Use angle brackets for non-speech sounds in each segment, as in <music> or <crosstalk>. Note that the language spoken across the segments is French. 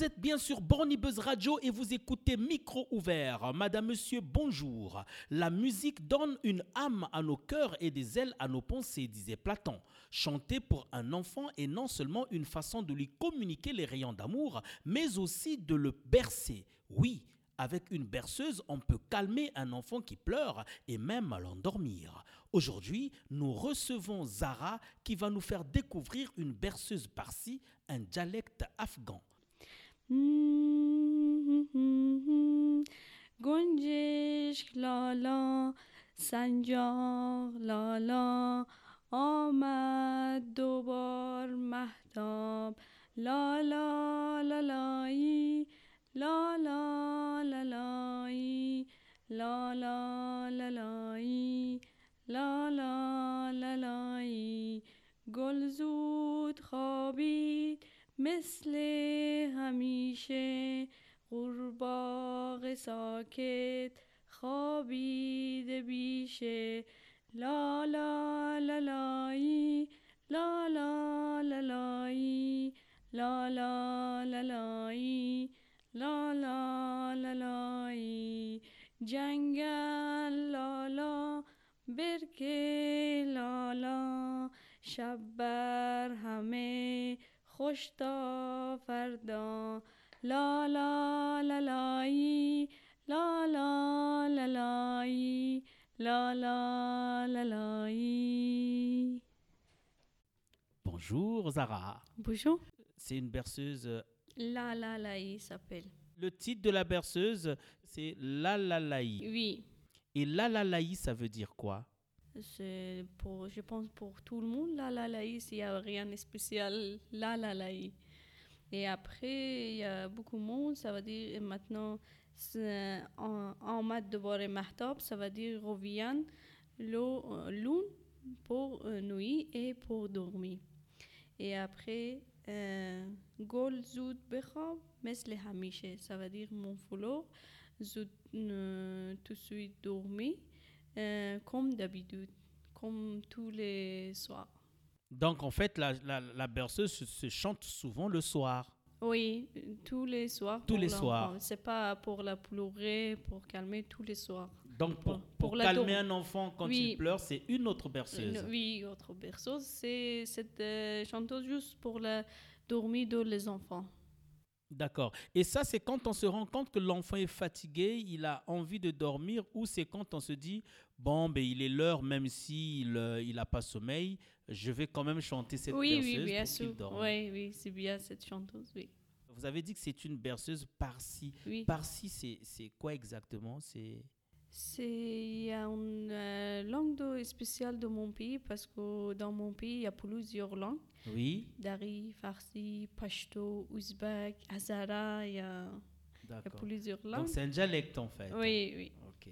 Vous êtes bien sûr Borny Buzz Radio et vous écoutez Micro ouvert. Madame, monsieur, bonjour. La musique donne une âme à nos cœurs et des ailes à nos pensées, disait Platon. Chanter pour un enfant est non seulement une façon de lui communiquer les rayons d'amour, mais aussi de le bercer. Oui, avec une berceuse, on peut calmer un enfant qui pleure et même l'endormir. Aujourd'hui, nous recevons Zara qui va nous faire découvrir une berceuse parsi, un dialecte afghan. <laughs> گنجشک لالا سنجاق لالا آمد دوبار مهتاب. لالا لالایی لالا لالایی لالا لالایی لالا لالایی. گل زود خوابید مثل همیشه قرباغ ساکت خوابیده بیشه. لا لا لالایی لا لا لالایی لا لا لالایی لا لا لالایی جنگل لالا برکه لالا شب بر همه خوش تا فردا لا لا لالایی لا لا لالایی لا لا لالایی Bonjour Zara. Bonjour. C'est une berceuse. euh, La la laï s'appelle. Le titre de la berceuse, c'est La La Laï. Oui. Et La La Laï, ça veut dire quoi c'est pour, je pense pour tout le monde, la la laï, il n'y a rien de spécial, la la laï. Et après, il y a beaucoup de monde, ça veut dire maintenant, en, en maths de bord et mahtab, ça veut dire revient euh, lune pour euh, nuit et pour dormir. Et après, euh, gol zout bechab, mesle hamiche, ça veut dire mon euh, tout de suite dormir. Euh, comme d'habitude, comme tous les soirs. Donc en fait, la, la, la berceuse se, se chante souvent le soir. Oui, tous les soirs. Tous les soirs. C'est pas pour la pleurer, pour calmer tous les soirs. Donc pour, Pour- pour pour la calmer un enfant quand Oui. il pleure, c'est une autre berceuse. Une- oui, autre berceuse, c'est cette euh, chanteuse juste pour la dormir de les enfants. D'accord. Et ça, c'est quand on se rend compte que l'enfant est fatigué, il a envie de dormir, ou c'est quand on se dit, bon, ben, il est l'heure, même s'il n'a pas sommeil, je vais quand même chanter cette oui, berceuse oui, bien pour qu'il sûr. dorme. Oui, oui, c'est bien cette chanteuse, oui. Vous avez dit que c'est une berceuse par-ci. Oui. Par-ci, c'est c'est quoi exactement? C'est C'est une euh, langue spéciale de mon pays parce que dans mon pays il y a plusieurs langues. Oui, Dari, Farsi, Pashto, Ouzbek, Hazara, il y a, il y a d'accord. plusieurs Donc langues. c'est un dialecte en fait. Oui, oui. Ok,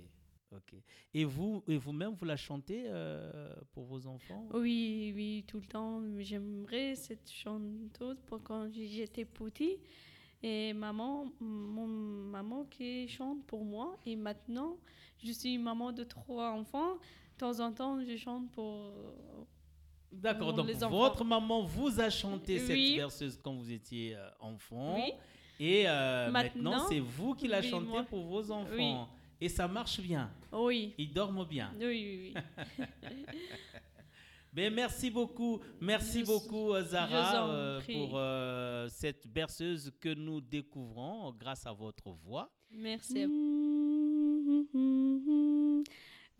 ok. Et vous, et vous-même, vous la chantez euh, pour vos enfants? Oui, oui, tout le temps. J'aimerais cette chanteuse pour quand j'étais petit. Et maman, mon maman qui chante pour moi. Et maintenant, je suis maman de trois enfants. De temps en temps, je chante pour. D'accord, donc les votre maman vous a chanté cette Oui. berceuse quand vous étiez euh, enfant. Oui. Et euh, maintenant, Maintenant, c'est vous qui la oui, chantez moi. pour vos enfants. Et ça marche bien. Oui, Ils dorment bien. oui, oui. oui. <laughs> Ben, merci beaucoup, merci Je- beaucoup euh, je Zara vous en euh, prie. pour euh, cette berceuse que nous découvrons grâce à votre voix. Merci. à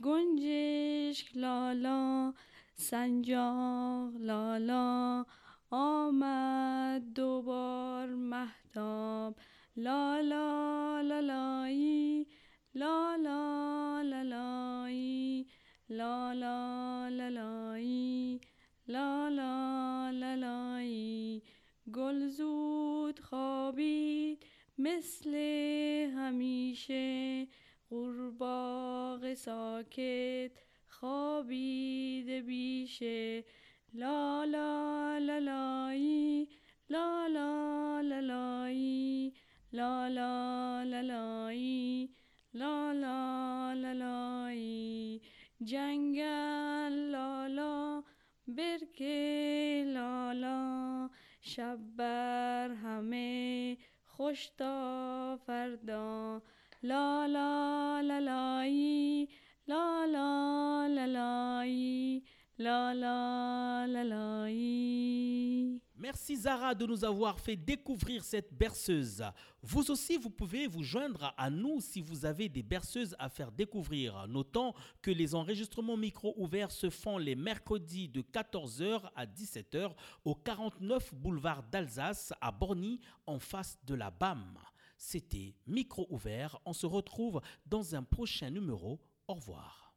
گنجشک لالا سنجاق لالا آمد دوبار مهتاب لالا لالایی لالا لالایی لالا لالایی لالا لالایی گل زود خوابید مثل همیشه قورباغه ساکت خوابیده بیشه لا لا لالایی لا لا لالایی لا لا لالایی لا لا جنگل لالا برک لالا. شب بر همه خوش تا فردا. لالا لالایی لالا لالایی لالا لالایی Merci Zara de nous avoir fait découvrir cette berceuse. Vous aussi, vous pouvez vous joindre à nous si vous avez des berceuses à faire découvrir. Notons que les enregistrements micro ouverts se font les mercredis de 14h à 17h au 49 boulevard d'Alsace à Borny en face de la BAM. C'était Micro ouvert. On se retrouve dans un prochain numéro. Au revoir.